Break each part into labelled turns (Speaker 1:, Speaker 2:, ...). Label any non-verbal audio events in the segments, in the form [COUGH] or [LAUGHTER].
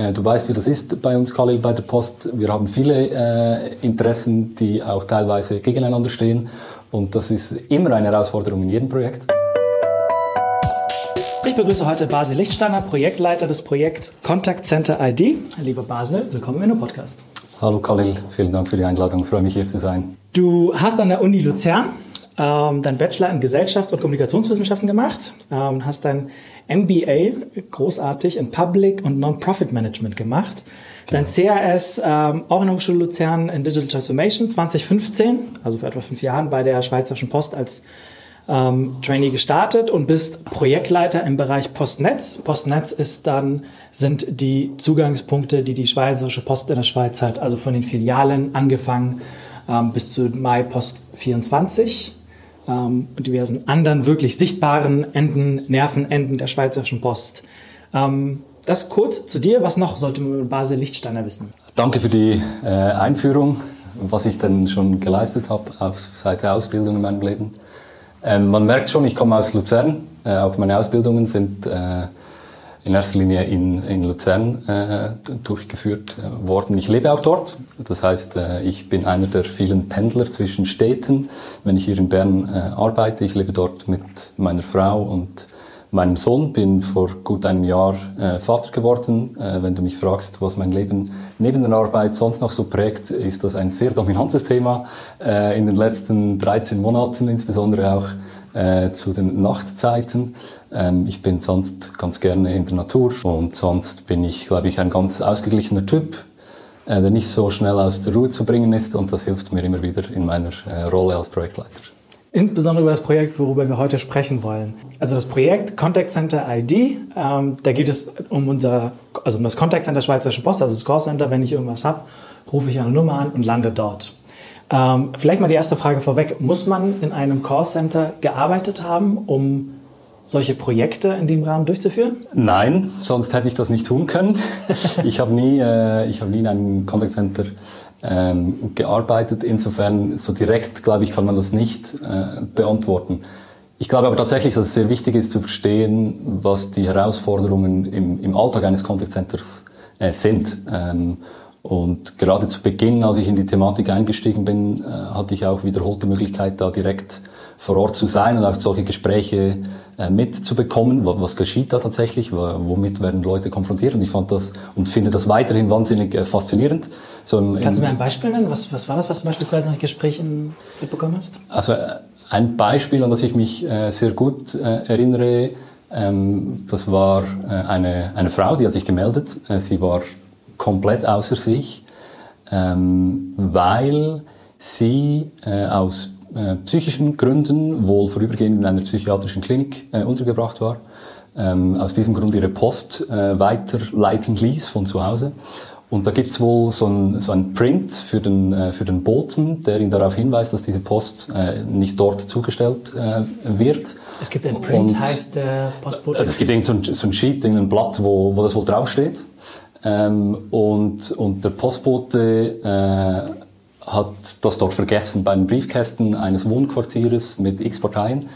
Speaker 1: Äh, du weißt, wie das ist bei uns, Khalil, bei der Post. Wir haben viele äh, Interessen, die auch teilweise gegeneinander stehen. Und das ist immer eine Herausforderung in jedem Projekt.
Speaker 2: Ich begrüße heute Basil Lichtsteiner, Projektleiter des Projekts Contact Center ID. Lieber Basil, willkommen in dem Podcast.
Speaker 1: Hallo Khalil, vielen Dank für die Einladung. Ich freue mich hier zu sein.
Speaker 2: Du hast an der Uni Luzern ähm, deinen Bachelor in Gesellschafts- und Kommunikationswissenschaften gemacht, ähm, hast dein MBA großartig in Public und Non-Profit Management gemacht. Dein CRS ähm, auch in der Hochschule Luzern in Digital Transformation 2015, also vor etwa fünf Jahren bei der Schweizerischen Post als ähm, Trainee gestartet und bist Projektleiter im Bereich Postnetz. Postnetz ist dann, sind die Zugangspunkte, die die Schweizerische Post in der Schweiz hat, also von den Filialen angefangen ähm, bis zu Mai Post 24 ähm, und diversen anderen wirklich sichtbaren Enden, Nervenenden der Schweizerischen Post. Ähm, das kurz zu dir. Was noch sollte man über Basel Lichtsteiner wissen?
Speaker 1: Danke für die äh, Einführung, was ich dann schon geleistet habe auf seit der Ausbildung in meinem Leben. Ähm, man merkt schon, ich komme aus Luzern. Äh, auch meine Ausbildungen sind äh, in erster Linie in, in Luzern äh, durchgeführt äh, worden. Ich lebe auch dort. Das heißt, äh, ich bin einer der vielen Pendler zwischen Städten. Wenn ich hier in Bern äh, arbeite, ich lebe dort mit meiner Frau und meinem Sohn, bin vor gut einem Jahr äh, Vater geworden. Äh, wenn du mich fragst, was mein Leben neben der Arbeit sonst noch so prägt, ist das ein sehr dominantes Thema äh, in den letzten 13 Monaten, insbesondere auch äh, zu den Nachtzeiten. Ähm, ich bin sonst ganz gerne in der Natur und sonst bin ich, glaube ich, ein ganz ausgeglichener Typ, äh, der nicht so schnell aus der Ruhe zu bringen ist und das hilft mir immer wieder in meiner äh, Rolle als Projektleiter.
Speaker 2: Insbesondere über das Projekt, worüber wir heute sprechen wollen. Also das Projekt Contact Center ID, ähm, da geht es um unser, also um das Contact Center Schweizerische Post, also das Call Center. Wenn ich irgendwas habe, rufe ich eine Nummer an und lande dort. Ähm, vielleicht mal die erste Frage vorweg. Muss man in einem Call Center gearbeitet haben, um solche Projekte in dem Rahmen durchzuführen?
Speaker 1: Nein, sonst hätte ich das nicht tun können. [LAUGHS] ich habe nie, äh, ich habe nie in einem Contact Center ähm, gearbeitet. Insofern so direkt, glaube ich, kann man das nicht äh, beantworten. Ich glaube aber tatsächlich, dass es sehr wichtig ist zu verstehen, was die Herausforderungen im, im Alltag eines Contact Centers äh, sind. Ähm, und gerade zu Beginn, als ich in die Thematik eingestiegen bin, äh, hatte ich auch wiederholte Möglichkeit, da direkt vor Ort zu sein und auch solche Gespräche äh, mitzubekommen. Was, geschieht da tatsächlich? Womit werden Leute konfrontiert? Und ich fand das und finde das weiterhin wahnsinnig äh, faszinierend.
Speaker 2: So im, Kannst du mir ein Beispiel nennen? Was, was war das, was du beispielsweise in Gesprächen mitbekommen hast?
Speaker 1: Also äh, ein Beispiel, an das ich mich sehr gut erinnere, ähm, das war eine, eine Frau, die hat sich gemeldet. sie war komplett außer sich, ähm, weil sie aus äh, psychischen Gründen wohl vorübergehend in einer psychiatrischen Klinik äh, untergebracht war. Ähm, aus diesem Grund ihre Post äh, weiterleiten ließ von zu Hause. Und da gibt's wohl so ein, so ein Print für den, äh, für den Boten, der ihn darauf hinweist, dass diese Post äh, nicht dort zugestellt äh, wird.
Speaker 2: Es gibt ein Print, Und, heißt der Postbote?
Speaker 1: Es gibt irgend so ein, so ein Sheet, ein Blatt, wo, wo das wohl draufsteht. Ähm, und, und der Postbote äh, hat das dort vergessen bei den Briefkästen eines Wohnquartiers mit x Parteien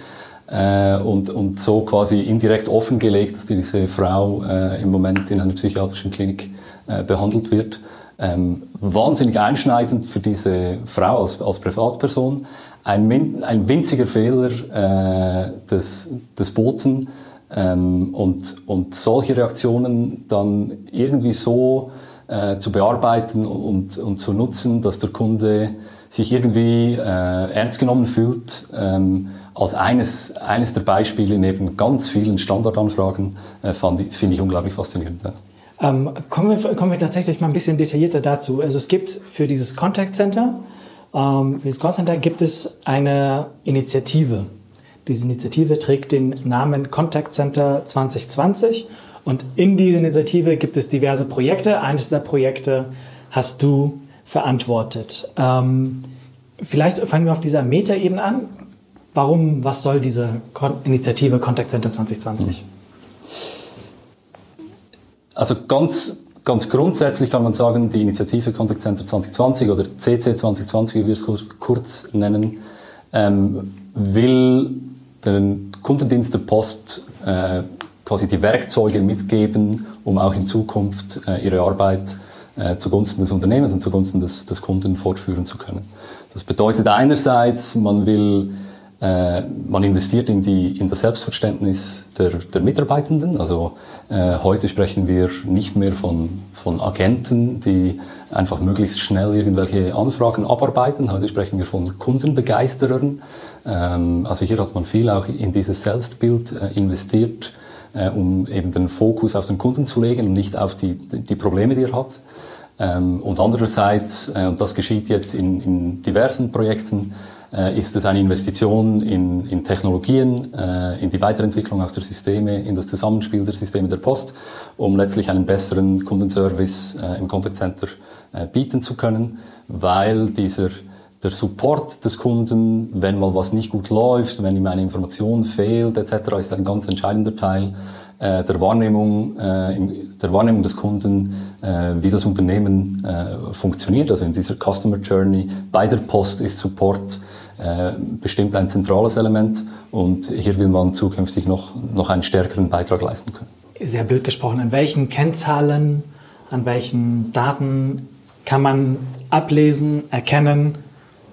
Speaker 1: äh, und, und so quasi indirekt offengelegt, dass diese Frau äh, im Moment in einer psychiatrischen Klinik äh, behandelt wird. Ähm, wahnsinnig einschneidend für diese Frau als, als Privatperson. Ein, ein winziger Fehler äh, des, des Boten ähm, und, und solche Reaktionen dann irgendwie so äh, zu bearbeiten und, und zu nutzen, dass der Kunde sich irgendwie äh, ernst genommen fühlt, ähm, als eines, eines der Beispiele neben ganz vielen Standardanfragen, äh, finde ich unglaublich faszinierend. Ja.
Speaker 2: Ähm, kommen, wir, kommen wir tatsächlich mal ein bisschen detaillierter dazu. Also es gibt für dieses Contact Center, ähm, für das Call Center gibt es eine Initiative. Diese Initiative trägt den Namen Contact Center 2020 und in dieser Initiative gibt es diverse Projekte. Eines der Projekte hast du verantwortet. Ähm, vielleicht fangen wir auf dieser Metaebene an. Warum, was soll diese Initiative Contact Center 2020?
Speaker 1: Also ganz, ganz grundsätzlich kann man sagen, die Initiative Contact Center 2020 oder CC 2020, wie wir es kurz nennen, ähm, will den Kundendienst der Post äh, quasi die Werkzeuge mitgeben, um auch in Zukunft äh, ihre Arbeit äh, zugunsten des Unternehmens und zugunsten des, des Kunden fortführen zu können. Das bedeutet einerseits, man will äh, man investiert in, die, in das Selbstverständnis der, der Mitarbeitenden. Also äh, heute sprechen wir nicht mehr von, von Agenten, die einfach möglichst schnell irgendwelche Anfragen abarbeiten. Heute sprechen wir von Kundenbegeisterern. Ähm, also hier hat man viel auch in dieses Selbstbild äh, investiert, äh, um eben den Fokus auf den Kunden zu legen und nicht auf die, die Probleme, die er hat. Ähm, und andererseits, äh, und das geschieht jetzt in, in diversen Projekten, äh, ist es eine Investition in, in Technologien, äh, in die Weiterentwicklung auch der Systeme, in das Zusammenspiel der Systeme der Post, um letztlich einen besseren Kundenservice äh, im Contact Center äh, bieten zu können, weil dieser der Support des Kunden, wenn mal was nicht gut läuft, wenn ihm eine Information fehlt etc., ist ein ganz entscheidender Teil äh, der Wahrnehmung, äh, der Wahrnehmung des Kunden, äh, wie das Unternehmen funktioniert. Also in dieser Customer Journey bei der Post ist Support bestimmt ein zentrales Element und hier will man zukünftig noch, noch einen stärkeren Beitrag leisten können.
Speaker 2: Sehr blöd gesprochen, an welchen Kennzahlen, an welchen Daten kann man ablesen, erkennen,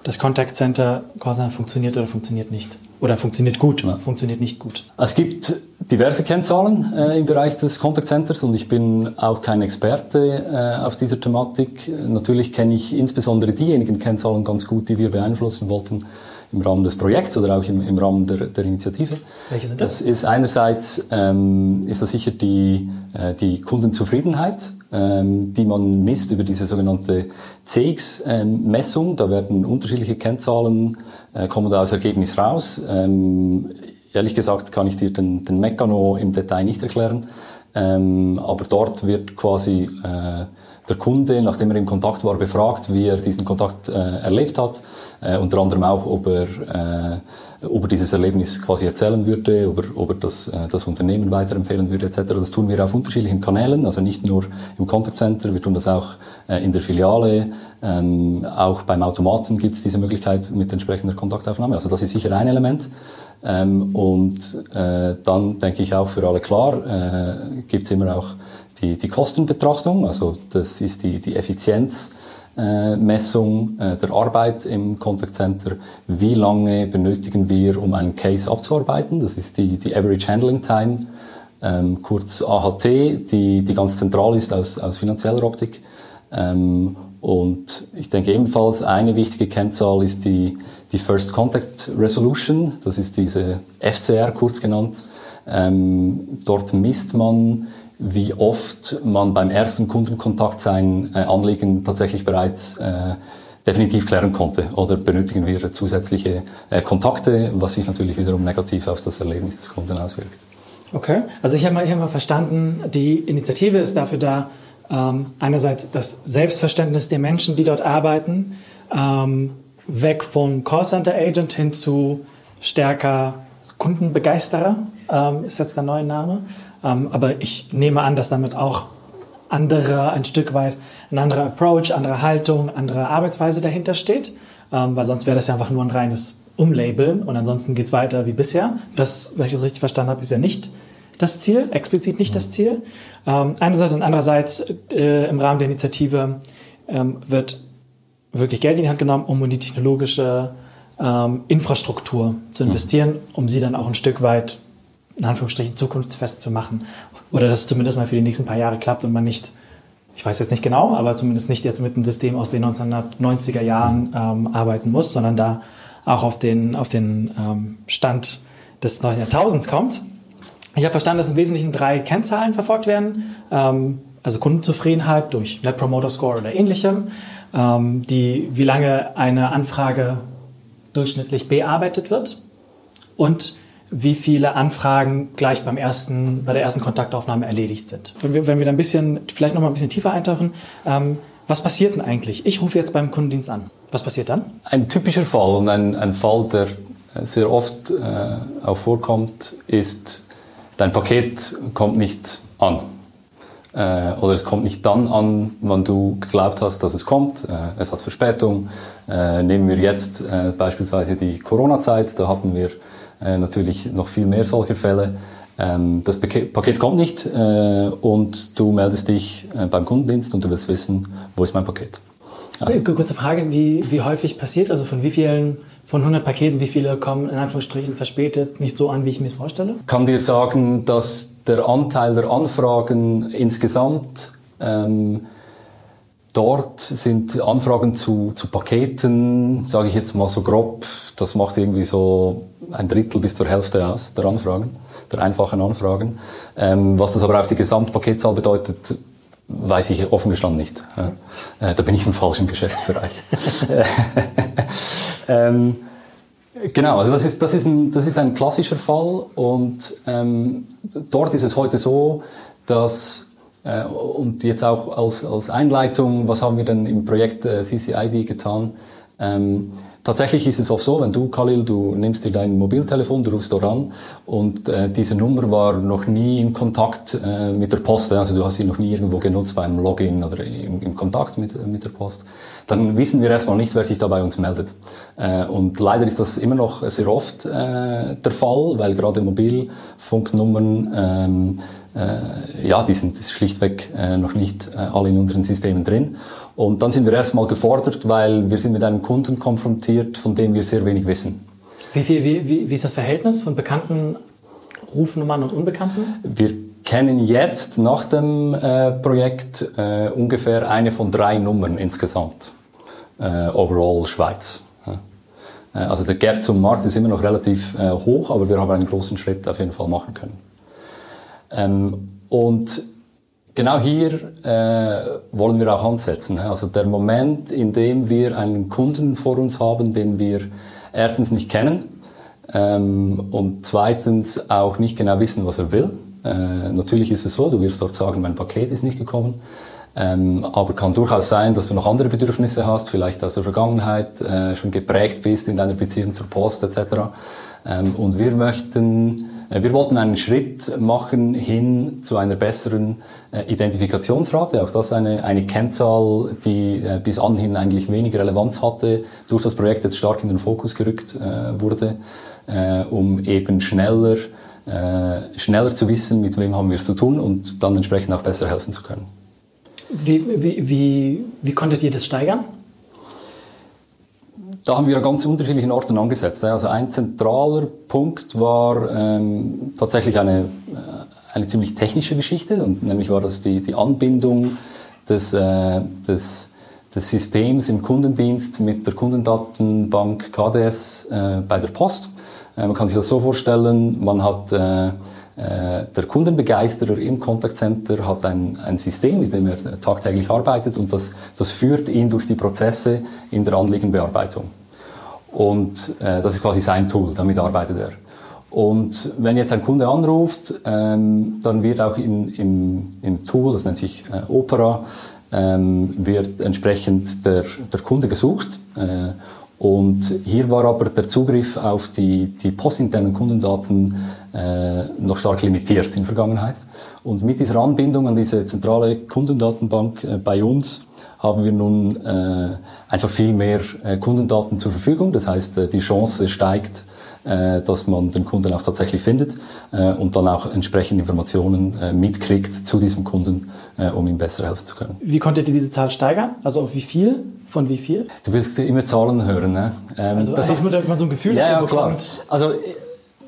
Speaker 2: das Contact Center funktioniert oder funktioniert nicht? Oder funktioniert gut, ja. funktioniert nicht gut?
Speaker 1: Es gibt diverse Kennzahlen äh, im Bereich des Contact Centers und ich bin auch kein Experte äh, auf dieser Thematik. Natürlich kenne ich insbesondere diejenigen Kennzahlen ganz gut, die wir beeinflussen wollten im Rahmen des Projekts oder auch im, im Rahmen der, der Initiative.
Speaker 2: Welche sind das?
Speaker 1: Das ist einerseits ähm, ist das sicher die, äh, die Kundenzufriedenheit, ähm, die man misst über diese sogenannte CX-Messung. Da werden unterschiedliche Kennzahlen, äh, kommen da als Ergebnis raus. Ähm, ehrlich gesagt kann ich dir den, den Mekano im Detail nicht erklären, ähm, aber dort wird quasi äh, der Kunde, nachdem er im Kontakt war, befragt, wie er diesen Kontakt äh, erlebt hat. Äh, unter anderem auch, ob er, äh, ob er dieses Erlebnis quasi erzählen würde, ob er, ob er das, äh, das Unternehmen weiterempfehlen würde etc. Das tun wir auf unterschiedlichen Kanälen, also nicht nur im Contact Center, wir tun das auch äh, in der Filiale, ähm, auch beim Automaten gibt es diese Möglichkeit mit entsprechender Kontaktaufnahme. Also das ist sicher ein Element. Ähm, und äh, dann denke ich auch für alle klar, äh, gibt es immer auch die, die Kostenbetrachtung, also das ist die, die Effizienzmessung äh, der Arbeit im Contact Center. Wie lange benötigen wir, um einen Case abzuarbeiten? Das ist die, die Average Handling Time, ähm, kurz AHT, die, die ganz zentral ist aus, aus finanzieller Optik. Ähm, und ich denke ebenfalls eine wichtige Kennzahl ist die, die First Contact Resolution, das ist diese FCR kurz genannt. Ähm, dort misst man, wie oft man beim ersten Kundenkontakt sein äh, Anliegen tatsächlich bereits äh, definitiv klären konnte. Oder benötigen wir zusätzliche äh, Kontakte, was sich natürlich wiederum negativ auf das Erlebnis des Kunden auswirkt.
Speaker 2: Okay, also ich habe mal, hab mal verstanden, die Initiative ist dafür da, ähm, einerseits das Selbstverständnis der Menschen, die dort arbeiten, ähm, weg von Callcenter Agent hin zu stärker Kundenbegeisterer, ähm, ist jetzt der neue Name. Ähm, aber ich nehme an, dass damit auch andere, ein Stück weit ein anderer Approach, andere Haltung, andere Arbeitsweise dahinter steht, ähm, weil sonst wäre das ja einfach nur ein reines Umlabeln und ansonsten geht es weiter wie bisher. Das, wenn ich das richtig verstanden habe, ist ja nicht das Ziel, explizit nicht das Ziel. Ähm, einerseits und andererseits äh, im Rahmen der Initiative wird wirklich Geld in die Hand genommen, um in die technologische Infrastruktur zu investieren, mhm. um sie dann auch ein Stück weit in Anführungsstrichen zukunftsfest zu machen. Oder dass es zumindest mal für die nächsten paar Jahre klappt und man nicht, ich weiß jetzt nicht genau, aber zumindest nicht jetzt mit einem System aus den 1990er Jahren ähm, arbeiten muss, sondern da auch auf den, auf den ähm, Stand des neuen Jahrtausends kommt. Ich habe verstanden, dass im Wesentlichen drei Kennzahlen verfolgt werden. Ähm, also Kundenzufriedenheit durch Net Promoter Score oder ähnlichem, ähm, die, wie lange eine Anfrage durchschnittlich bearbeitet wird und wie viele Anfragen gleich beim ersten, bei der ersten Kontaktaufnahme erledigt sind. Wenn wir, wenn wir da ein bisschen, vielleicht noch mal ein bisschen tiefer eintauchen, ähm, was passiert denn eigentlich? Ich rufe jetzt beim Kundendienst an. Was passiert dann?
Speaker 1: Ein typischer Fall und ein, ein Fall, der sehr oft äh, auch vorkommt, ist, dein Paket kommt nicht an. Äh, oder es kommt nicht dann an, wann du geglaubt hast, dass es kommt. Äh, es hat Verspätung. Äh, nehmen wir jetzt äh, beispielsweise die Corona-Zeit, da hatten wir äh, natürlich noch viel mehr solcher Fälle. Ähm, das Paket kommt nicht äh, und du meldest dich äh, beim Kundendienst und du willst wissen, wo ist mein Paket.
Speaker 2: Also. Kurze Frage, wie, wie häufig passiert, also von wie vielen, von 100 Paketen, wie viele kommen in Anführungsstrichen verspätet, nicht so an, wie ich mir es vorstelle?
Speaker 1: kann dir sagen, dass der Anteil der Anfragen insgesamt ähm, Dort sind Anfragen zu, zu Paketen, sage ich jetzt mal so grob, das macht irgendwie so ein Drittel bis zur Hälfte aus der Anfragen, der einfachen Anfragen. Ähm, was das aber auf die Gesamtpaketzahl bedeutet, weiß ich offen gestanden nicht. Äh, da bin ich im falschen Geschäftsbereich. [LAUGHS] ähm, genau, also das ist, das, ist ein, das ist ein klassischer Fall und ähm, dort ist es heute so, dass und jetzt auch als, als Einleitung, was haben wir denn im Projekt äh, CCID getan? Ähm, tatsächlich ist es oft so, wenn du, Khalil, du nimmst dir dein Mobiltelefon, du rufst dort an und äh, diese Nummer war noch nie in Kontakt äh, mit der Post, also du hast sie noch nie irgendwo genutzt bei einem Login oder im, im Kontakt mit, mit der Post, dann wissen wir erstmal nicht, wer sich da bei uns meldet. Äh, und leider ist das immer noch sehr oft äh, der Fall, weil gerade Mobilfunknummern ähm, äh, ja, die sind schlichtweg äh, noch nicht äh, alle in unseren Systemen drin. Und dann sind wir erstmal gefordert, weil wir sind mit einem Kunden konfrontiert, von dem wir sehr wenig wissen.
Speaker 2: Wie, wie, wie, wie ist das Verhältnis von bekannten Rufnummern und unbekannten?
Speaker 1: Wir kennen jetzt nach dem äh, Projekt äh, ungefähr eine von drei Nummern insgesamt. Äh, overall Schweiz. Also der Gap zum Markt ist immer noch relativ hoch, aber wir haben einen großen Schritt auf jeden Fall machen können. Ähm, und genau hier äh, wollen wir auch ansetzen. Also der Moment, in dem wir einen Kunden vor uns haben, den wir erstens nicht kennen ähm, und zweitens auch nicht genau wissen, was er will. Äh, natürlich ist es so, du wirst dort sagen, mein Paket ist nicht gekommen. Ähm, aber kann durchaus sein, dass du noch andere Bedürfnisse hast, vielleicht aus der Vergangenheit äh, schon geprägt bist in deiner Beziehung zur Post etc. Ähm, und wir möchten wir wollten einen Schritt machen hin zu einer besseren äh, Identifikationsrate. Auch das eine, eine Kennzahl, die äh, bis anhin eigentlich wenig Relevanz hatte, durch das Projekt jetzt stark in den Fokus gerückt wurde, um eben schneller, schneller zu wissen, mit wem haben wir es zu tun und dann entsprechend auch besser helfen zu können.
Speaker 2: Wie, wie, wie, wie konntet ihr das steigern?
Speaker 1: Da haben wir an ganz unterschiedlichen Orten angesetzt. Also ein zentraler Punkt war ähm, tatsächlich eine, äh, eine ziemlich technische Geschichte, und nämlich war das die, die Anbindung des, äh, des, des Systems im Kundendienst mit der Kundendatenbank KDS äh, bei der Post. Äh, man kann sich das so vorstellen, man hat äh, der Kundenbegeisterer im Contact Center hat ein, ein System, mit dem er tagtäglich arbeitet und das, das führt ihn durch die Prozesse in der Anliegenbearbeitung. Und äh, das ist quasi sein Tool, damit arbeitet er. Und wenn jetzt ein Kunde anruft, ähm, dann wird auch in, im, im Tool, das nennt sich äh, Opera, ähm, wird entsprechend der, der Kunde gesucht. Äh, und hier war aber der Zugriff auf die, die postinternen Kundendaten äh, noch stark limitiert in der Vergangenheit. Und mit dieser Anbindung an diese zentrale Kundendatenbank äh, bei uns haben wir nun äh, einfach viel mehr äh, Kundendaten zur Verfügung. Das heißt, äh, die Chance steigt, äh, dass man den Kunden auch tatsächlich findet äh, und dann auch entsprechend Informationen äh, mitkriegt zu diesem Kunden, äh, um ihm besser helfen zu können.
Speaker 2: Wie konntet ihr diese Zahl steigern? Also auf wie viel? Von wie viel?
Speaker 1: Du willst immer Zahlen hören, ne?
Speaker 2: Ähm, also das ist, nur, damit man so ein Gefühl
Speaker 1: ja, dafür ja, bekommt. Klar. Also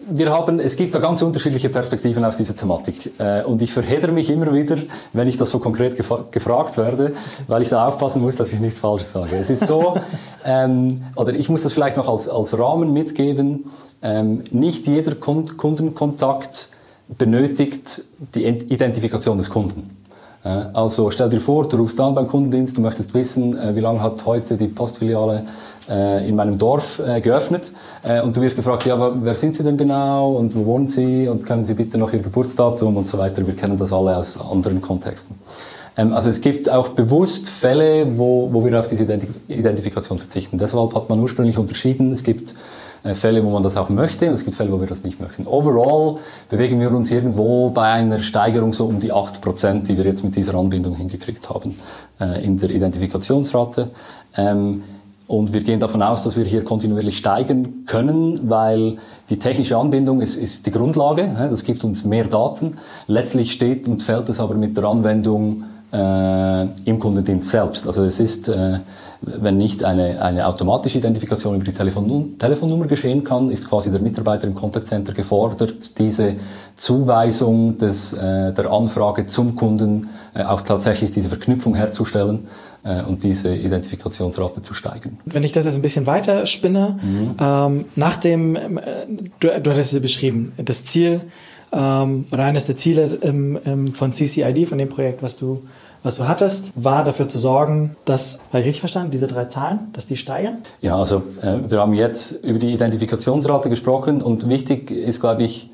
Speaker 1: wir haben, es gibt da ganz unterschiedliche Perspektiven auf diese Thematik. Äh, und ich verhedere mich immer wieder, wenn ich das so konkret gefragt werde, weil ich da aufpassen muss, dass ich nichts Falsches sage. Es ist so, [LAUGHS] ähm, oder ich muss das vielleicht noch als, als Rahmen mitgeben, ähm, nicht jeder Kundenkontakt benötigt die Identifikation des Kunden. Äh, also stell dir vor, du rufst an beim Kundendienst, du möchtest wissen, äh, wie lange hat heute die Postfiliale äh, in meinem Dorf äh, geöffnet äh, und du wirst gefragt, ja, wer sind Sie denn genau und wo wohnen Sie und können Sie bitte noch Ihr Geburtsdatum und so weiter. Wir kennen das alle aus anderen Kontexten. Ähm, also es gibt auch bewusst Fälle, wo, wo wir auf diese Identifikation verzichten. Deshalb hat man ursprünglich unterschieden, es gibt Fälle, wo man das auch möchte und es gibt Fälle, wo wir das nicht möchten. Overall bewegen wir uns irgendwo bei einer Steigerung so um die 8%, die wir jetzt mit dieser Anbindung hingekriegt haben in der Identifikationsrate. Ähm, Und wir gehen davon aus, dass wir hier kontinuierlich steigen können, weil die technische Anbindung ist, ist die Grundlage. Das gibt uns mehr Daten. Letztlich steht und fällt es aber mit der Anwendung äh, im Kundendienst selbst. Also es ist, äh, wenn nicht eine, eine automatische Identifikation über die Telefon Telefonnummer geschehen kann, ist quasi der Mitarbeiter im Contact Center gefordert, diese Zuweisung des, äh, der Anfrage zum Kunden äh, auch tatsächlich diese Verknüpfung herzustellen äh, und diese Identifikationsrate zu steigern.
Speaker 2: Wenn ich das jetzt ein bisschen weiter spinne, mhm. ähm, nach dem, äh, du, du hattest es beschrieben, das Ziel ähm, oder eines der Ziele ähm, ähm, von CCID, von dem Projekt, was du was du hattest, war dafür zu sorgen, dass, habe ich richtig verstanden, diese drei Zahlen, dass die steigern?
Speaker 1: Ja, also äh, wir haben jetzt über die Identifikationsrate gesprochen und wichtig ist, glaube ich,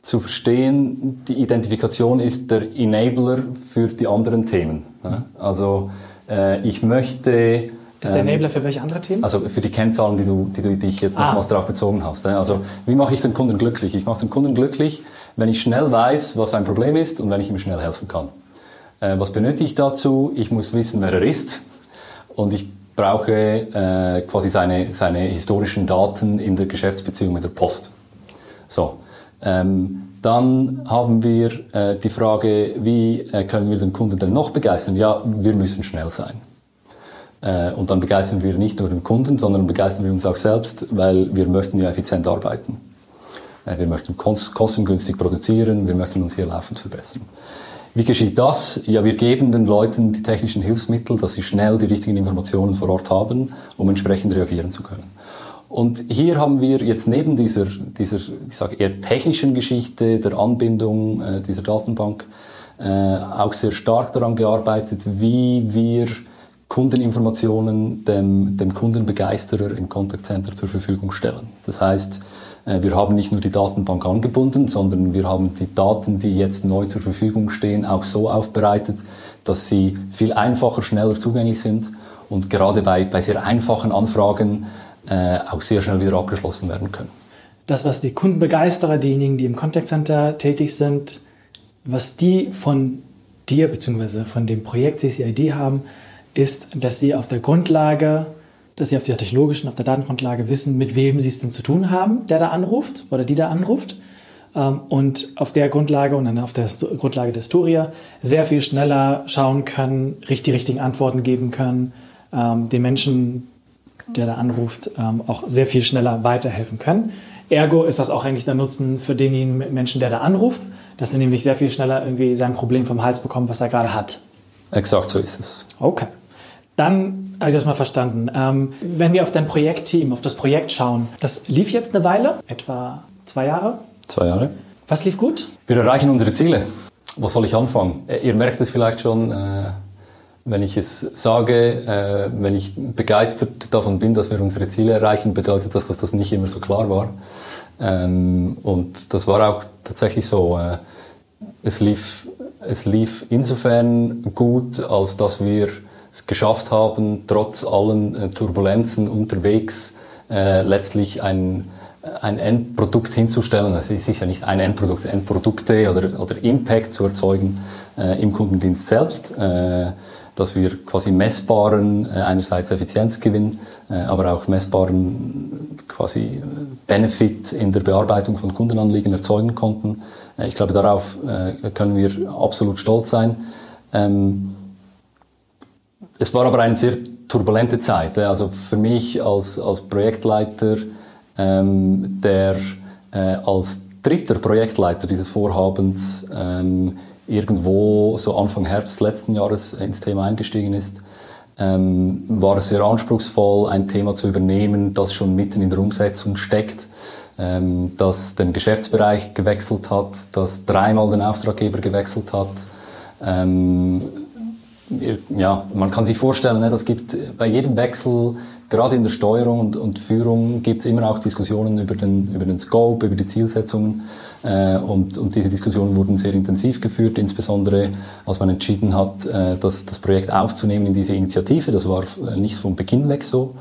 Speaker 1: zu verstehen, die Identifikation ist der Enabler für die anderen Themen. Ja? Also äh, ich möchte
Speaker 2: ist der ähm, Enabler für welche andere Themen?
Speaker 1: Also für die Kennzahlen, die du, die du dich jetzt ah. nochmals darauf bezogen hast. Also wie mache ich den Kunden glücklich? Ich mache den Kunden glücklich, wenn ich schnell weiß, was sein Problem ist und wenn ich ihm schnell helfen kann. Äh, was benötige ich dazu? Ich muss wissen, wer er ist und ich brauche äh, quasi seine, seine historischen Daten in der Geschäftsbeziehung mit der Post. So, ähm, dann haben wir äh, die Frage, wie äh, können wir den Kunden denn noch begeistern? Ja, wir müssen schnell sein. Äh, und dann begeistern wir nicht nur den Kunden, sondern begeistern wir uns auch selbst, weil wir möchten ja effizient arbeiten. Äh, wir möchten kostengünstig produzieren, wir möchten uns hier laufend verbessern. Wie geschieht das? Ja, wir geben den Leuten die technischen Hilfsmittel, dass sie schnell die richtigen Informationen vor Ort haben, um entsprechend reagieren zu können. Und hier haben wir jetzt neben dieser, dieser ich sage eher technischen Geschichte der Anbindung äh, dieser Datenbank äh, auch sehr stark daran gearbeitet, wie wir Kundeninformationen dem, dem Kundenbegeisterer im Contact Center zur Verfügung stellen. Das heißt, wir haben nicht nur die Datenbank angebunden, sondern wir haben die Daten, die jetzt neu zur Verfügung stehen, auch so aufbereitet, dass sie viel einfacher, schneller zugänglich sind und gerade bei, bei sehr einfachen Anfragen äh, auch sehr schnell wieder abgeschlossen werden können.
Speaker 2: Das, was die Kundenbegeisterer, diejenigen, die im Contact Center tätig sind, was die von dir bzw. von dem Projekt CCID haben, ist, dass sie auf der Grundlage dass sie auf der technologischen, auf der Datengrundlage wissen, mit wem sie es denn zu tun haben, der da anruft oder die da anruft. Ähm, und auf der Grundlage und dann auf der Grundlage der Historia sehr viel schneller schauen können, die richtigen Antworten geben können, ähm, den Menschen, der da anruft, ähm, auch sehr viel schneller weiterhelfen können. Ergo ist das auch eigentlich der Nutzen für denjenigen Menschen, der da anruft, dass er nämlich sehr viel schneller irgendwie sein Problem vom Hals bekommt, was er gerade hat.
Speaker 1: Exakt so ist es.
Speaker 2: Okay. Dann habe ich das mal verstanden. Ähm, wenn wir auf dein Projektteam, auf das Projekt schauen, das lief jetzt eine Weile, etwa zwei Jahre.
Speaker 1: Zwei Jahre.
Speaker 2: Was lief gut?
Speaker 1: Wir erreichen unsere Ziele. Wo soll ich anfangen? Äh, ihr merkt es vielleicht schon, äh, wenn ich es sage, äh, wenn ich begeistert davon bin, dass wir unsere Ziele erreichen, bedeutet das, dass das nicht immer so klar war. Ähm, und das war auch tatsächlich so. Äh, es lief, es lief insofern gut, als dass wir es geschafft haben, trotz allen äh, Turbulenzen unterwegs äh, letztlich ein, ein Endprodukt hinzustellen. Es ist ja nicht ein Endprodukt, Endprodukte oder, oder Impact zu erzeugen äh, im Kundendienst selbst, äh, dass wir quasi messbaren, äh, einerseits Effizienzgewinn, äh, aber auch messbaren quasi Benefit in der Bearbeitung von Kundenanliegen erzeugen konnten. Ich glaube, darauf können wir absolut stolz sein. Ähm, es war aber eine sehr turbulente Zeit. Also für mich als, als Projektleiter, ähm, der äh, als dritter Projektleiter dieses Vorhabens ähm, irgendwo so Anfang Herbst letzten Jahres ins Thema eingestiegen ist, ähm, war es sehr anspruchsvoll, ein Thema zu übernehmen, das schon mitten in der Umsetzung steckt, ähm, das den Geschäftsbereich gewechselt hat, das dreimal den Auftraggeber gewechselt hat. Ähm, ja, man kann sich vorstellen, ne, das gibt bei jedem Wechsel, gerade in der Steuerung und, und Führung, gibt es immer auch Diskussionen über den, über den Scope, über die Zielsetzungen. Äh, und, und diese Diskussionen wurden sehr intensiv geführt, insbesondere als man entschieden hat, äh, das, das Projekt aufzunehmen in diese Initiative. Das war äh, nicht von Beginn weg so.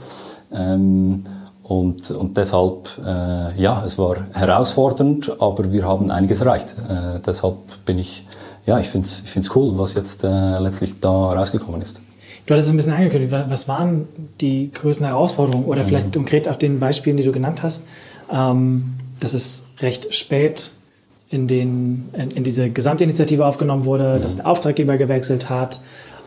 Speaker 1: Ähm, und, und deshalb, äh, ja, es war herausfordernd, aber wir haben einiges erreicht. Äh, deshalb bin ich ja, ich finde es ich find's cool, was jetzt äh, letztlich da rausgekommen ist.
Speaker 2: Du hattest es ein bisschen angekündigt. Was waren die größten Herausforderungen oder vielleicht mhm. konkret auf den Beispielen, die du genannt hast, ähm, dass es recht spät in, den, in, in diese Gesamtinitiative aufgenommen wurde, mhm. dass der Auftraggeber gewechselt hat,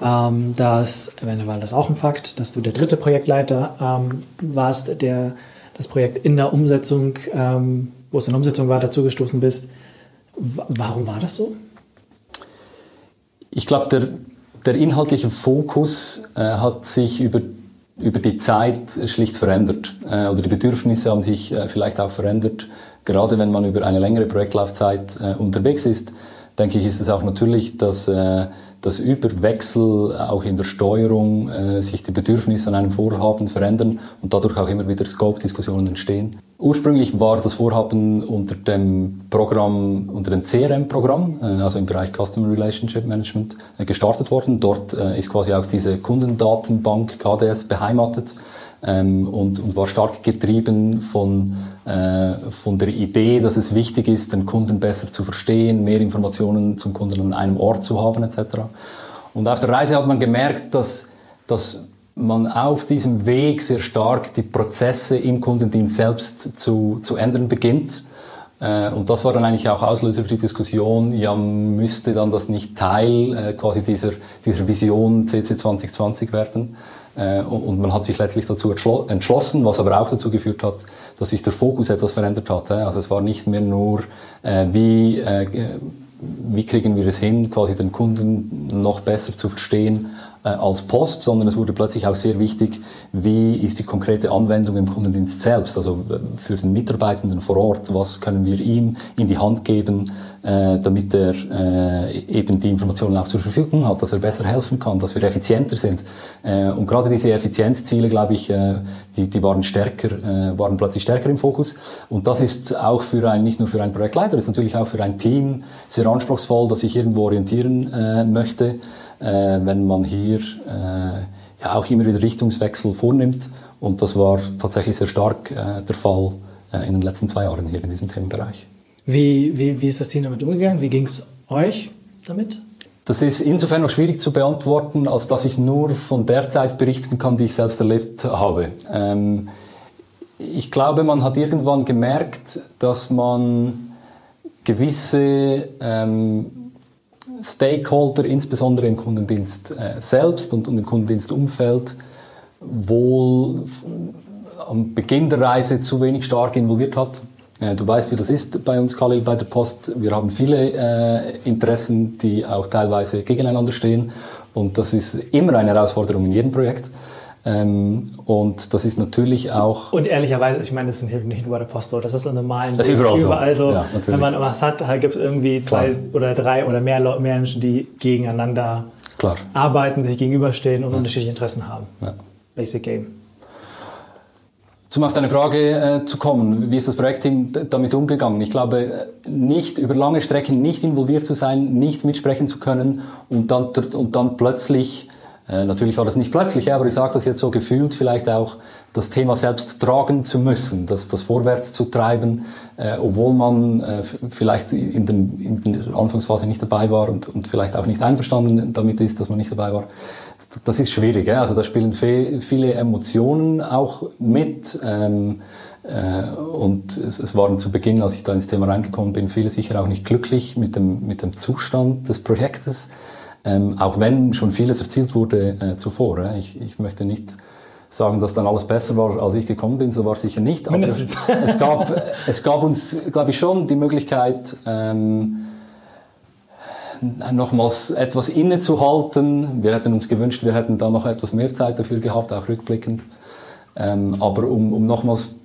Speaker 2: ähm, dass, eventuell das auch ein Fakt, dass du der dritte Projektleiter ähm, warst, der das Projekt in der Umsetzung, ähm, wo es in der Umsetzung war, dazugestoßen bist. W warum war das so?
Speaker 1: Ich glaube, der, der inhaltliche Fokus äh, hat sich über, über die Zeit schlicht verändert. Äh, oder die Bedürfnisse haben sich äh, vielleicht auch verändert. Gerade wenn man über eine längere Projektlaufzeit äh, unterwegs ist, denke ich, ist es auch natürlich, dass äh, dass über Wechsel auch in der Steuerung äh, sich die Bedürfnisse an einem Vorhaben verändern und dadurch auch immer wieder Scope-Diskussionen entstehen. Ursprünglich war das Vorhaben unter dem Programm, unter dem CRM-Programm, äh, also im Bereich Customer Relationship Management, äh, gestartet worden. Dort äh, ist quasi auch diese Kundendatenbank KDS beheimatet ähm, und, und, war stark getrieben von, äh, von der Idee, dass es wichtig ist, den Kunden besser zu verstehen, mehr Informationen zum Kunden an einem Ort zu haben etc. Und auf der Reise hat man gemerkt, dass, dass man auf diesem Weg sehr stark die Prozesse im Kundendienst selbst zu, zu ändern beginnt. Äh, und das war dann eigentlich auch Auslöser für die Diskussion, ja, müsste dann das nicht Teil äh, quasi dieser, dieser Vision CC 2020 werden? Äh, und man hat sich letztlich dazu entschlossen, was aber auch dazu geführt hat, dass sich der Fokus etwas verändert hat. Also es war nicht mehr nur, äh, wie, äh, wie kriegen wir es hin, quasi den Kunden noch besser zu verstehen als Post, sondern es wurde plötzlich auch sehr wichtig, wie ist die konkrete Anwendung im Kundendienst selbst, also für den Mitarbeitenden vor Ort, was können wir ihm in die Hand geben, äh, damit er äh, eben die Informationen auch zur Verfügung hat, dass er besser helfen kann, dass wir effizienter sind. Äh, und gerade diese Effizienzziele, glaube ich, äh, die, die waren stärker, äh, waren plötzlich stärker im Fokus. Und das ist auch für ein, nicht nur für einen Projektleiter, ist natürlich auch für ein Team sehr anspruchsvoll, das sich irgendwo orientieren äh, möchte, äh, wenn man hier äh, ja auch immer wieder Richtungswechsel vornimmt. Und das war tatsächlich sehr stark äh, der Fall äh, in den letzten zwei Jahren hier in diesem Themenbereich.
Speaker 2: Wie, wie, wie ist das Team damit umgegangen? Wie ging es euch damit?
Speaker 1: Das ist insofern noch schwierig zu beantworten, als dass ich nur von der Zeit berichten kann, die ich selbst erlebt habe. Ähm, ich glaube, man hat irgendwann gemerkt, dass man gewisse ähm, Stakeholder, insbesondere im Kundendienst äh, selbst und, und im Kundendienstumfeld, wohl am Beginn der Reise zu wenig stark involviert hat. Äh, du weißt, wie das ist bei uns, Khalil, bei der Post. Wir haben viele äh, Interessen, die auch teilweise gegeneinander stehen. Und das ist immer eine Herausforderung in jedem Projekt. Ähm, und das ist natürlich auch.
Speaker 2: Und ehrlicherweise, ich meine, das ist nicht nur bei der Post so, das ist ein normalen
Speaker 1: das ist überall,
Speaker 2: überall so. Ja, wenn man was hat, gibt es irgendwie zwei Klar. oder drei oder mehr Menschen, die gegeneinander Klar. arbeiten, sich gegenüberstehen und ja. unterschiedliche Interessen haben. Ja. Basic Game.
Speaker 1: Um auf deine Frage äh, zu kommen, wie ist das Projektteam damit umgegangen? Ich glaube, nicht über lange Strecken nicht involviert zu sein, nicht mitsprechen zu können und dann, und dann plötzlich, äh, natürlich war das nicht plötzlich, aber ich sage das jetzt so gefühlt, vielleicht auch das Thema selbst tragen zu müssen, das, das vorwärts zu treiben, äh, obwohl man äh, vielleicht in, den, in der Anfangsphase nicht dabei war und, und vielleicht auch nicht einverstanden damit ist, dass man nicht dabei war das ist schwierig. Ja? Also da spielen viele Emotionen auch mit. Ähm, äh, und es, waren zu Beginn, als ich da ins Thema reingekommen bin, viele sicher auch nicht glücklich mit dem, mit dem Zustand des Projektes. Ähm, auch wenn schon vieles erzielt wurde äh, zuvor. Ja? Ich, ich möchte nicht sagen, dass dann alles besser war, als ich gekommen bin, so war es sicher nicht. Aber [LAUGHS] es gab, es gab uns, glaube ich, schon die Möglichkeit, ähm, nochmals etwas innezuhalten. Wir hätten uns gewünscht, wir hätten da noch etwas mehr Zeit dafür gehabt, auch rückblickend. Ähm, aber um, um nochmals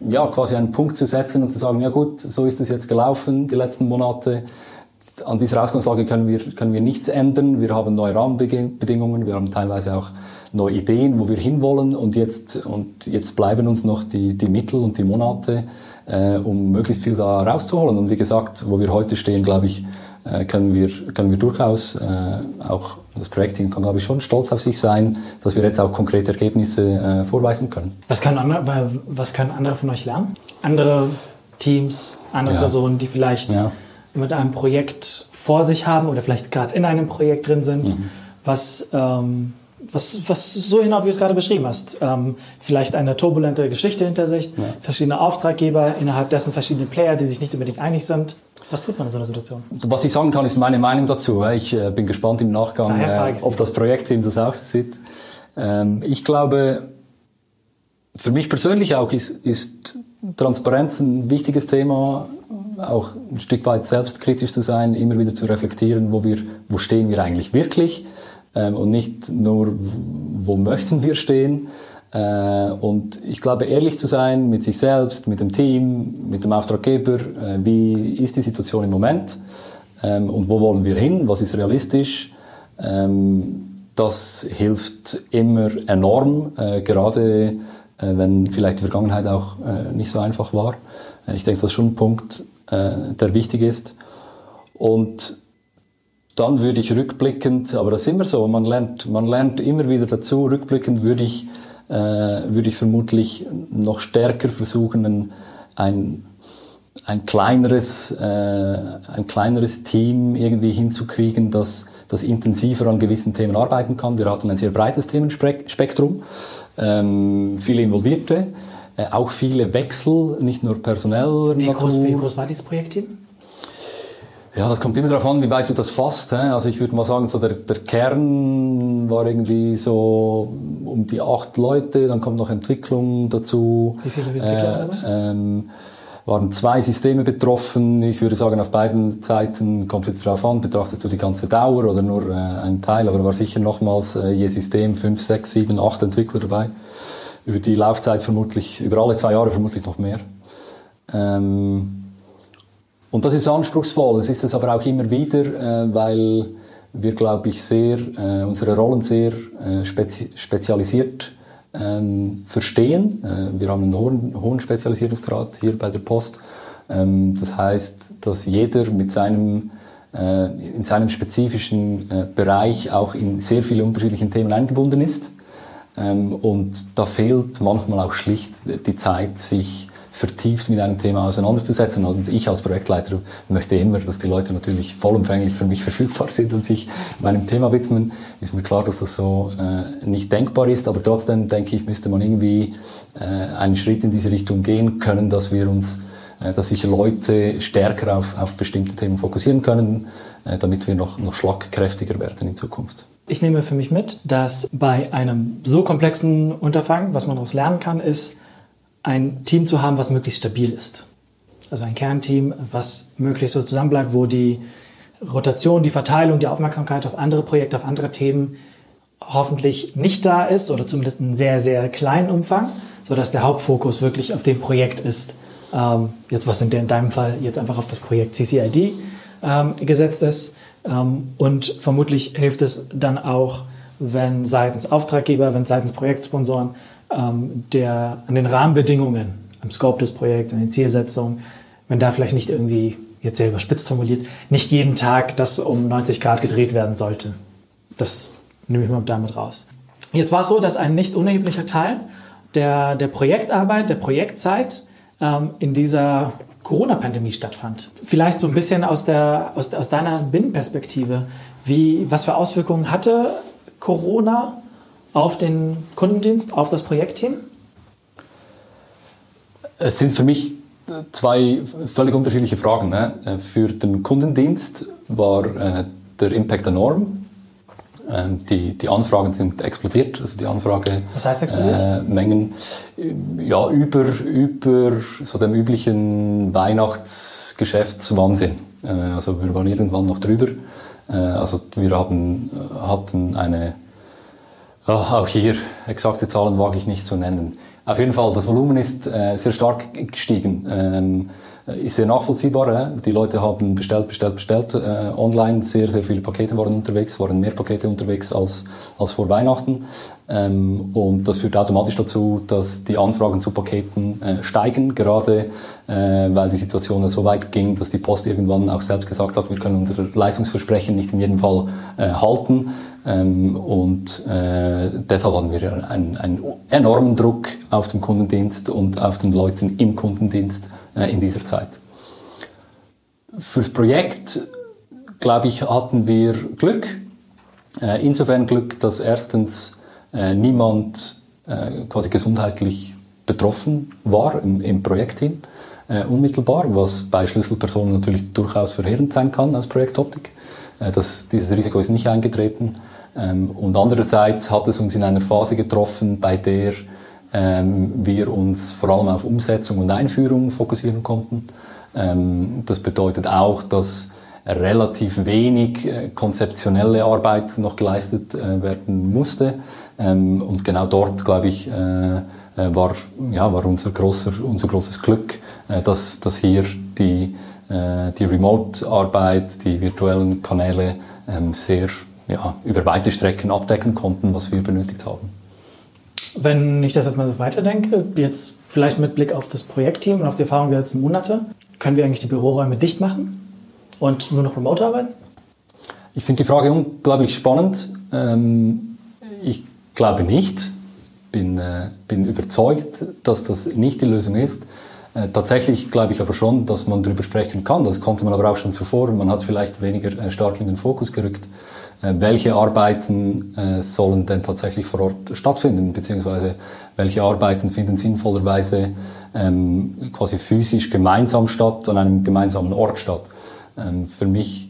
Speaker 1: ja, quasi einen Punkt zu setzen und zu sagen, ja gut, so ist es jetzt gelaufen die letzten Monate. An dieser Ausgangslage können wir, können wir nichts ändern. Wir haben neue Rahmenbedingungen, wir haben teilweise auch neue Ideen, wo wir hinwollen und jetzt, und jetzt bleiben uns noch die, die Mittel und die Monate, äh, um möglichst viel da rauszuholen. Und wie gesagt, wo wir heute stehen, glaube ich, äh, können, wir, können wir durchaus, äh, auch das Projektteam kann, glaube ich, schon stolz auf sich sein, dass wir jetzt auch konkrete Ergebnisse äh, vorweisen können.
Speaker 2: Was können, andere, was können andere von euch lernen? Andere Teams, andere ja. Personen, die vielleicht ja. Mit einem Projekt vor sich haben oder vielleicht gerade in einem Projekt drin sind. Mhm. Was, ähm, was, was so hinauf, wie du es gerade beschrieben hast. Ähm, vielleicht eine turbulente Geschichte hinter sich, ja. verschiedene Auftraggeber, innerhalb dessen verschiedene Player, die sich nicht unbedingt einig sind. Was tut man in so einer Situation?
Speaker 1: Was ich sagen kann, ist meine Meinung dazu. Ich äh, bin gespannt im Nachgang, äh, ob das Projektteam das auch sieht. Ähm, ich glaube, für mich persönlich auch ist, ist Transparenz ein wichtiges Thema, auch ein Stück weit selbstkritisch zu sein, immer wieder zu reflektieren, wo wir, wo stehen wir eigentlich wirklich ähm, und nicht nur, wo möchten wir stehen. Äh, und ich glaube, ehrlich zu sein mit sich selbst, mit dem Team, mit dem Auftraggeber, äh, wie ist die Situation im Moment ähm, und wo wollen wir hin, was ist realistisch, ähm, das hilft immer enorm, äh, gerade wenn vielleicht die Vergangenheit auch äh, nicht so einfach war. Äh, ich denke, das ist schon ein Punkt, der wichtig ist. Und dann würde ich rückblickend, aber das ist immer so, man lernt, man lernt immer wieder dazu, rückblickend würde ich, äh, würde ich vermutlich noch stärker versuchen, ein, ein, ein, kleineres, äh, ein kleineres Team irgendwie hinzukriegen, das, das intensiver an gewissen Themen arbeiten kann. Wir hatten ein sehr breites Themenspektrum ähm, viele Involvierte, äh, auch viele Wechsel, nicht nur personell.
Speaker 2: Wie groß, wie groß war dieses Projektteam?
Speaker 1: Ja, das kommt immer darauf an, wie weit du das fasst. He? Also ich würde mal sagen, so der, der Kern war irgendwie so um die acht Leute, dann kommt noch Entwicklung dazu.
Speaker 2: Wie viele Entwickler
Speaker 1: äh, ähm, waren zwei Systeme betroffen. Ich würde sagen, auf beiden Seiten kommt es darauf an, betrachtest du die ganze Dauer oder nur äh, einen Teil, aber war sicher nochmals äh, je System fünf, sechs, sieben, acht Entwickler dabei. Über die Laufzeit vermutlich, über alle zwei Jahre vermutlich noch mehr. Ähm, und das ist anspruchsvoll. Es ist es aber auch immer wieder, äh, weil wir, glaube ich, sehr, äh, unsere Rollen sehr äh, spezi spezialisiert ähm, verstehen. Äh, wir haben einen hohen, hohen Spezialisierungsgrad hier bei der Post. Ähm, das heißt, dass jeder mit seinem äh, in seinem spezifischen äh, Bereich auch in sehr viele unterschiedliche Themen eingebunden ist. Ähm, und da fehlt manchmal auch schlicht die Zeit, sich vertieft mit einem Thema auseinanderzusetzen. Und ich als Projektleiter möchte immer, dass die Leute natürlich vollumfänglich für mich [LAUGHS] verfügbar sind und sich meinem Thema widmen. Ist mir klar, dass das so äh, nicht denkbar ist, aber trotzdem denke ich, müsste man irgendwie äh, einen Schritt in diese Richtung gehen können, dass wir uns, äh, dass sich Leute stärker auf, auf bestimmte Themen fokussieren können, äh, damit wir noch, noch schlagkräftiger werden in Zukunft.
Speaker 2: Ich nehme für mich mit, dass bei einem so komplexen Unterfangen, was man daraus lernen kann, ist, ein Team zu haben, was möglichst stabil ist. Also ein Kernteam, was möglichst so zusammenbleibt, wo die Rotation, die Verteilung, die Aufmerksamkeit auf andere Projekte, auf andere Themen hoffentlich nicht da ist oder zumindest in sehr, sehr kleinen Umfang, sodass der Hauptfokus wirklich auf dem Projekt ist, ähm, jetzt was in, deinem Fall jetzt einfach auf das Projekt CCID ähm, gesetzt ist. Ähm, und vermutlich hilft es dann auch, wenn seitens Auftraggeber, wenn seitens Projektsponsoren ähm, der, an den Rahmenbedingungen, am Scope des Projekts, an den Zielsetzungen, wenn da vielleicht nicht irgendwie, jetzt selber spitz formuliert, nicht jeden Tag das um 90 Grad gedreht werden sollte. Das nehme ich mal damit raus. Jetzt war es so, dass ein nicht unerheblicher Teil der, der Projektarbeit, der Projektzeit ähm, in dieser Corona-Pandemie stattfand. Vielleicht so ein bisschen aus, der, aus, aus deiner Binnenperspektive. Wie, was für Auswirkungen hatte Corona auf den Kundendienst, auf das Projektteam?
Speaker 1: Es sind für mich zwei völlig unterschiedliche Fragen. Ne? Für den Kundendienst war äh, der Impact enorm. Ähm, die, die Anfragen sind explodiert, also die Anfrage
Speaker 2: Was heißt explodiert? Äh,
Speaker 1: Mengen ja über über so dem üblichen Weihnachtsgeschäftswahnsinn. Äh, also wir waren irgendwann noch drüber. Äh, also wir haben hatten eine auch hier exakte Zahlen wage ich nicht zu nennen. Auf jeden Fall, das Volumen ist äh, sehr stark gestiegen. Ähm, ist sehr nachvollziehbar. Äh? Die Leute haben bestellt, bestellt, bestellt. Äh, online sehr, sehr viele Pakete waren unterwegs, waren mehr Pakete unterwegs als, als vor Weihnachten. Ähm, und das führt automatisch dazu, dass die Anfragen zu Paketen äh, steigen, gerade äh, weil die Situation so weit ging, dass die Post irgendwann auch selbst gesagt hat, wir können unser Leistungsversprechen nicht in jedem Fall äh, halten. Ähm, und äh, deshalb hatten wir einen, einen, enormen Druck auf den Kundendienst und auf den Leuten im Kundendienst äh, in dieser Zeit. Fürs Projekt, glaube ich, hatten wir Glück. Äh, insofern Glück, dass erstens äh, niemand äh, quasi gesundheitlich betroffen war im, im Projektteam äh, unmittelbar, was bei Schlüsselpersonen natürlich durchaus verheerend sein kann als Projektoptik. Äh, das, dieses Risiko ist nicht eingetreten. Ähm, und andererseits hat es uns in einer Phase getroffen, bei der ähm, wir uns vor allem auf Umsetzung und Einführung fokussieren konnten. Ähm, das bedeutet auch, dass relativ wenig äh, konzeptionelle Arbeit noch geleistet äh, werden musste. Und genau dort, glaube ich, war, ja, war unser, großer, unser großes Glück, dass, dass hier die, die Remote-Arbeit, die virtuellen Kanäle ähm, sehr ja, über weite Strecken abdecken konnten, was wir benötigt haben.
Speaker 2: Wenn ich das jetzt mal so weiterdenke, jetzt vielleicht mit Blick auf das Projektteam und auf die Erfahrung der letzten Monate, können wir eigentlich die Büroräume dicht machen und nur noch remote arbeiten?
Speaker 1: Ich finde die Frage unglaublich spannend. Ähm, ich glaube nicht. Bin, äh, bin überzeugt, dass das nicht die Lösung ist. Äh, tatsächlich glaube ich aber schon, dass man darüber sprechen kann. Das konnte man aber auch schon zuvor. Man hat es vielleicht weniger äh, stark in den Fokus gerückt. welche Arbeiten sollen denn tatsächlich vor Ort stattfinden, beziehungsweise welche Arbeiten finden sinnvollerweise ähm, quasi physisch gemeinsam statt, an einem gemeinsamen Ort statt. Ähm, für mich äh,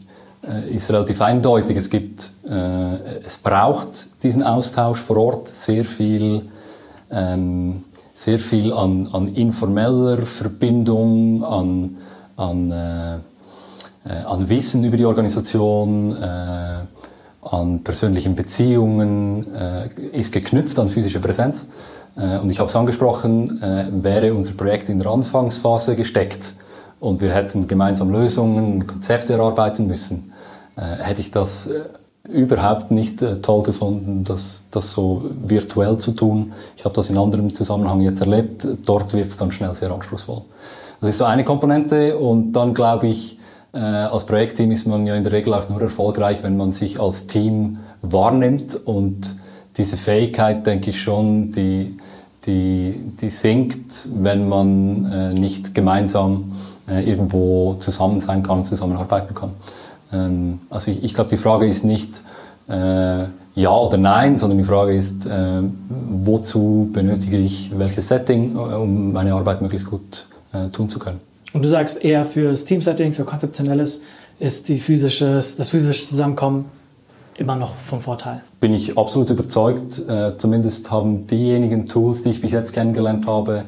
Speaker 1: ist relativ eindeutig, es gibt, äh, es braucht diesen Austausch vor Ort sehr viel, ähm, sehr viel an, an informeller Verbindung, an, an, äh, äh an Wissen über die Organisation, äh, an persönlichen Beziehungen, äh, ist geknüpft an physische Präsenz. und ich habe es angesprochen, wäre unser Projekt in der Anfangsphase gesteckt und wir hätten gemeinsam Lösungen, Konzepte erarbeiten müssen, äh, hätte ich das äh, überhaupt nicht äh, toll gefunden, das, das so virtuell zu tun. Ich habe das in anderem Zusammenhang jetzt erlebt. Dort wird es dann schnell sehr anspruchsvoll. Das ist so eine Komponente und dann glaube ich, äh, als Projektteam ist man ja in der Regel auch nur erfolgreich, wenn man sich als Team wahrnimmt und diese Fähigkeit, denke ich schon, die, die, die sinkt, wenn man äh, nicht gemeinsam äh, irgendwo zusammen sein kann, zusammenarbeiten kann. Ähm, also ich, ich glaube, die Frage ist nicht äh, ja oder nein, sondern die Frage ist, äh, wozu benötige ich welches Setting, äh, um meine Arbeit möglichst gut äh, tun zu können.
Speaker 2: Und du sagst eher fürs Teamsetting, für konzeptionelles ist die physisches, das physische Zusammenkommen immer noch von Vorteil.
Speaker 1: Bin ich absolut überzeugt. Äh, zumindest haben diejenigen Tools, die ich bis jetzt kennengelernt habe,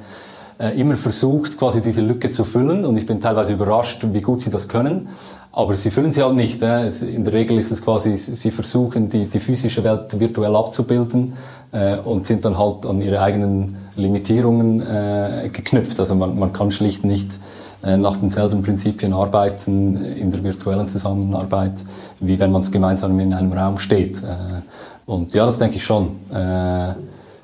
Speaker 1: äh, immer versucht, quasi diese Lücke zu füllen und ich bin teilweise überrascht, wie gut sie das können. Aber sie füllen sie halt nicht. Äh. In der Regel ist es quasi, sie versuchen die, die physische Welt virtuell abzubilden äh, und sind dann halt an ihre eigenen Limitierungen äh, geknüpft. Also man, man kann schlicht nicht äh, nach denselben Prinzipien arbeiten in der virtuellen Zusammenarbeit, wie wenn man gemeinsam in einem Raum steht. Äh, und ja, das denke ich schon.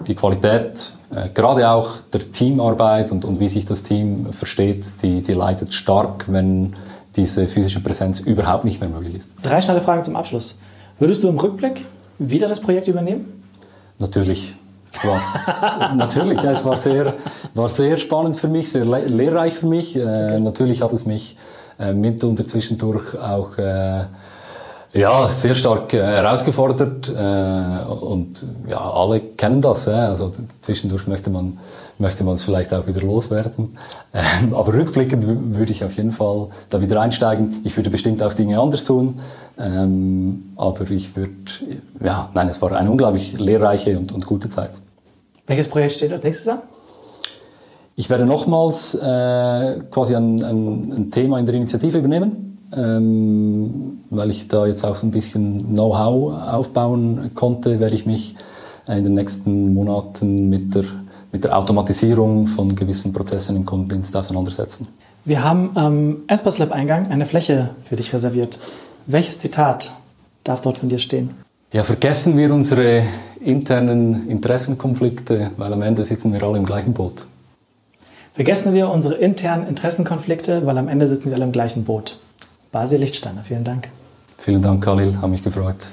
Speaker 1: Die Qualität, äh, gerade auch der Teamarbeit und, und wie sich das Team versteht, die, die leidet stark, wenn diese physische Präsenz überhaupt nicht mehr möglich ist.
Speaker 2: Drei schnelle Fragen zum Abschluss. Würdest du im Rückblick wieder das Projekt übernehmen?
Speaker 1: Natürlich. [LAUGHS] natürlich, ja, es war sehr, war sehr spannend für mich, sehr lehrreich für mich. Äh. Natürlich hat es mich äh, mitunter zwischendurch auch äh, ja, sehr stark äh, herausgefordert äh, und ja, alle kennen das. Äh? Also zwischendurch möchte man möchte man es vielleicht auch wieder loswerden. Ähm, aber rückblickend würde ich auf jeden Fall da wieder einsteigen. Ich würde bestimmt auch Dinge anders tun. Ähm, aber ich würde, ja, nein, es war eine unglaublich lehrreiche und, und gute Zeit.
Speaker 2: Welches Projekt steht als nächstes an?
Speaker 1: Ich werde nochmals äh, quasi ein, ein, ein Thema in der Initiative übernehmen ähm, weil ich da jetzt auch so ein bisschen Know-how aufbauen konnte, werde ich mich in den nächsten Monaten mit der, mit der Automatisierung von gewissen Prozessen im Kundendienst auseinandersetzen.
Speaker 2: Wir haben am Espas Lab Eingang eine Fläche für dich reserviert. Welches Zitat darf dort von dir stehen?
Speaker 1: Ja, vergessen wir unsere internen Interessenkonflikte, weil am Ende sitzen wir alle im gleichen Boot.
Speaker 2: Vergessen wir unsere internen Interessenkonflikte, weil am Ende sitzen wir alle im gleichen Boot. Basil Lichtsteiner, vielen Dank.
Speaker 1: Vielen Dank, Khalil, hat mich gefreut.